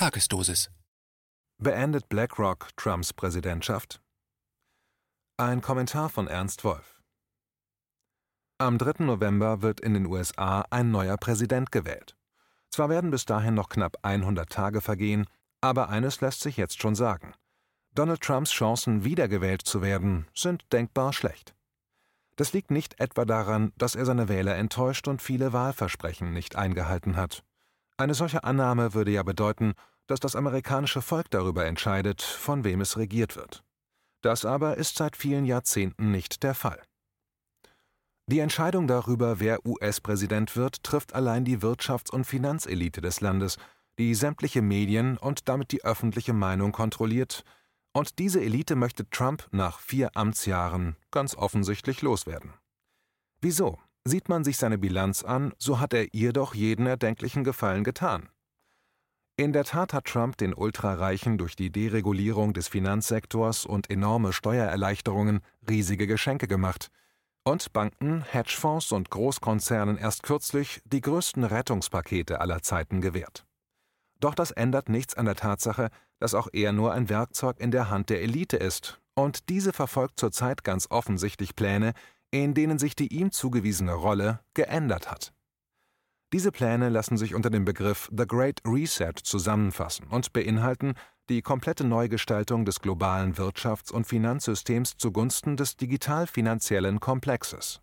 Tagesdosis. Beendet BlackRock Trumps Präsidentschaft? Ein Kommentar von Ernst Wolf. Am 3. November wird in den USA ein neuer Präsident gewählt. Zwar werden bis dahin noch knapp 100 Tage vergehen, aber eines lässt sich jetzt schon sagen. Donald Trumps Chancen, wiedergewählt zu werden, sind denkbar schlecht. Das liegt nicht etwa daran, dass er seine Wähler enttäuscht und viele Wahlversprechen nicht eingehalten hat. Eine solche Annahme würde ja bedeuten, dass das amerikanische Volk darüber entscheidet, von wem es regiert wird. Das aber ist seit vielen Jahrzehnten nicht der Fall. Die Entscheidung darüber, wer US-Präsident wird, trifft allein die Wirtschafts- und Finanzelite des Landes, die sämtliche Medien und damit die öffentliche Meinung kontrolliert, und diese Elite möchte Trump nach vier Amtsjahren ganz offensichtlich loswerden. Wieso? Sieht man sich seine Bilanz an, so hat er ihr doch jeden erdenklichen Gefallen getan. In der Tat hat Trump den Ultrareichen durch die Deregulierung des Finanzsektors und enorme Steuererleichterungen riesige Geschenke gemacht und Banken, Hedgefonds und Großkonzernen erst kürzlich die größten Rettungspakete aller Zeiten gewährt. Doch das ändert nichts an der Tatsache, dass auch er nur ein Werkzeug in der Hand der Elite ist, und diese verfolgt zurzeit ganz offensichtlich Pläne, in denen sich die ihm zugewiesene Rolle geändert hat. Diese Pläne lassen sich unter dem Begriff The Great Reset zusammenfassen und beinhalten die komplette Neugestaltung des globalen Wirtschafts- und Finanzsystems zugunsten des digital-finanziellen Komplexes.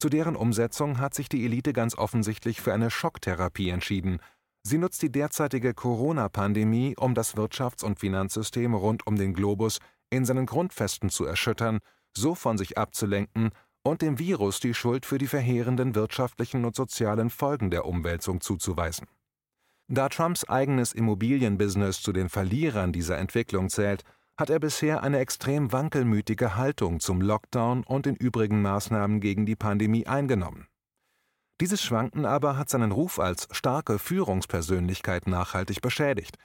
Zu deren Umsetzung hat sich die Elite ganz offensichtlich für eine Schocktherapie entschieden. Sie nutzt die derzeitige Corona-Pandemie, um das Wirtschafts- und Finanzsystem rund um den Globus in seinen Grundfesten zu erschüttern so von sich abzulenken und dem Virus die Schuld für die verheerenden wirtschaftlichen und sozialen Folgen der Umwälzung zuzuweisen. Da Trumps eigenes Immobilienbusiness zu den Verlierern dieser Entwicklung zählt, hat er bisher eine extrem wankelmütige Haltung zum Lockdown und den übrigen Maßnahmen gegen die Pandemie eingenommen. Dieses Schwanken aber hat seinen Ruf als starke Führungspersönlichkeit nachhaltig beschädigt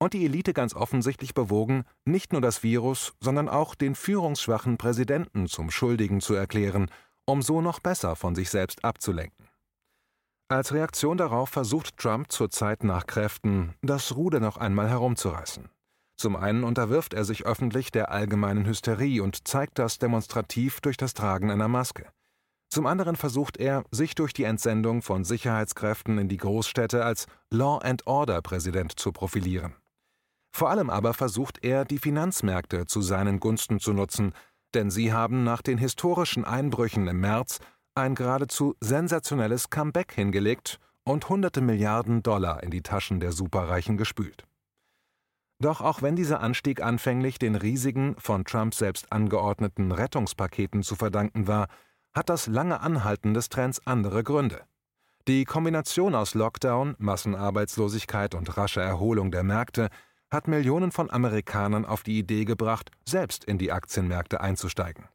und die Elite ganz offensichtlich bewogen, nicht nur das Virus, sondern auch den führungsschwachen Präsidenten zum Schuldigen zu erklären, um so noch besser von sich selbst abzulenken. Als Reaktion darauf versucht Trump zurzeit nach Kräften, das Ruder noch einmal herumzureißen. Zum einen unterwirft er sich öffentlich der allgemeinen Hysterie und zeigt das demonstrativ durch das Tragen einer Maske. Zum anderen versucht er, sich durch die Entsendung von Sicherheitskräften in die Großstädte als Law and Order Präsident zu profilieren. Vor allem aber versucht er, die Finanzmärkte zu seinen Gunsten zu nutzen, denn sie haben nach den historischen Einbrüchen im März ein geradezu sensationelles Comeback hingelegt und hunderte Milliarden Dollar in die Taschen der Superreichen gespült. Doch auch wenn dieser Anstieg anfänglich den riesigen, von Trump selbst angeordneten Rettungspaketen zu verdanken war, hat das lange Anhalten des Trends andere Gründe. Die Kombination aus Lockdown, Massenarbeitslosigkeit und rascher Erholung der Märkte hat Millionen von Amerikanern auf die Idee gebracht, selbst in die Aktienmärkte einzusteigen.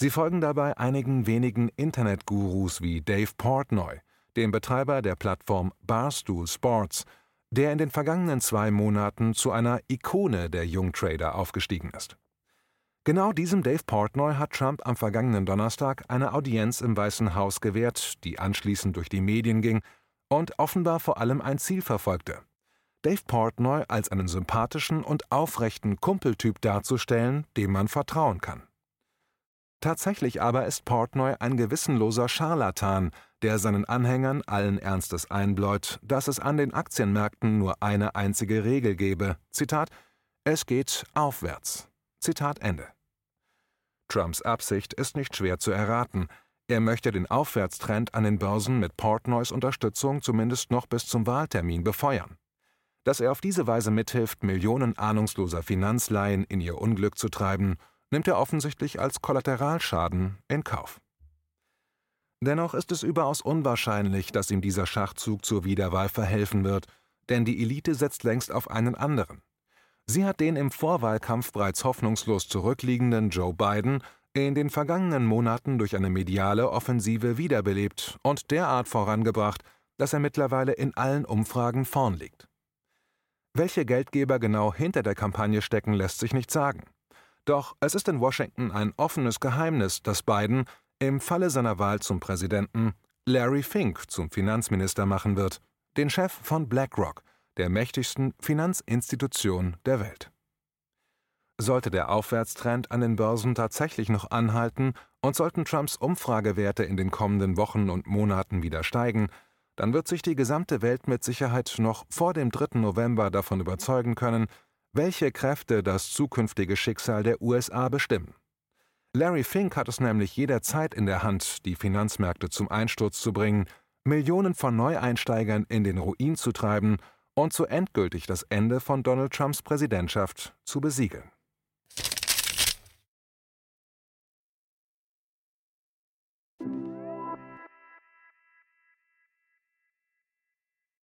Sie folgen dabei einigen wenigen Internetgurus wie Dave Portnoy, dem Betreiber der Plattform Barstool Sports, der in den vergangenen zwei Monaten zu einer Ikone der Jungtrader aufgestiegen ist. Genau diesem Dave Portnoy hat Trump am vergangenen Donnerstag eine Audienz im Weißen Haus gewährt, die anschließend durch die Medien ging und offenbar vor allem ein Ziel verfolgte, Dave Portnoy als einen sympathischen und aufrechten Kumpeltyp darzustellen, dem man vertrauen kann. Tatsächlich aber ist Portnoy ein gewissenloser Scharlatan, der seinen Anhängern allen Ernstes einbläut, dass es an den Aktienmärkten nur eine einzige Regel gebe. Zitat: Es geht aufwärts. Zitat Ende. Trumps Absicht ist nicht schwer zu erraten. Er möchte den Aufwärtstrend an den Börsen mit Portnoys Unterstützung zumindest noch bis zum Wahltermin befeuern. Dass er auf diese Weise mithilft, Millionen ahnungsloser Finanzlaien in ihr Unglück zu treiben, nimmt er offensichtlich als Kollateralschaden in Kauf. Dennoch ist es überaus unwahrscheinlich, dass ihm dieser Schachzug zur Wiederwahl verhelfen wird, denn die Elite setzt längst auf einen anderen. Sie hat den im Vorwahlkampf bereits hoffnungslos zurückliegenden Joe Biden in den vergangenen Monaten durch eine mediale Offensive wiederbelebt und derart vorangebracht, dass er mittlerweile in allen Umfragen vorn liegt. Welche Geldgeber genau hinter der Kampagne stecken, lässt sich nicht sagen. Doch es ist in Washington ein offenes Geheimnis, dass Biden im Falle seiner Wahl zum Präsidenten Larry Fink zum Finanzminister machen wird, den Chef von BlackRock, der mächtigsten Finanzinstitution der Welt. Sollte der Aufwärtstrend an den Börsen tatsächlich noch anhalten und sollten Trumps Umfragewerte in den kommenden Wochen und Monaten wieder steigen, dann wird sich die gesamte Welt mit Sicherheit noch vor dem 3. November davon überzeugen können, welche Kräfte das zukünftige Schicksal der USA bestimmen. Larry Fink hat es nämlich jederzeit in der Hand, die Finanzmärkte zum Einsturz zu bringen, Millionen von Neueinsteigern in den Ruin zu treiben und so endgültig das Ende von Donald Trumps Präsidentschaft zu besiegeln.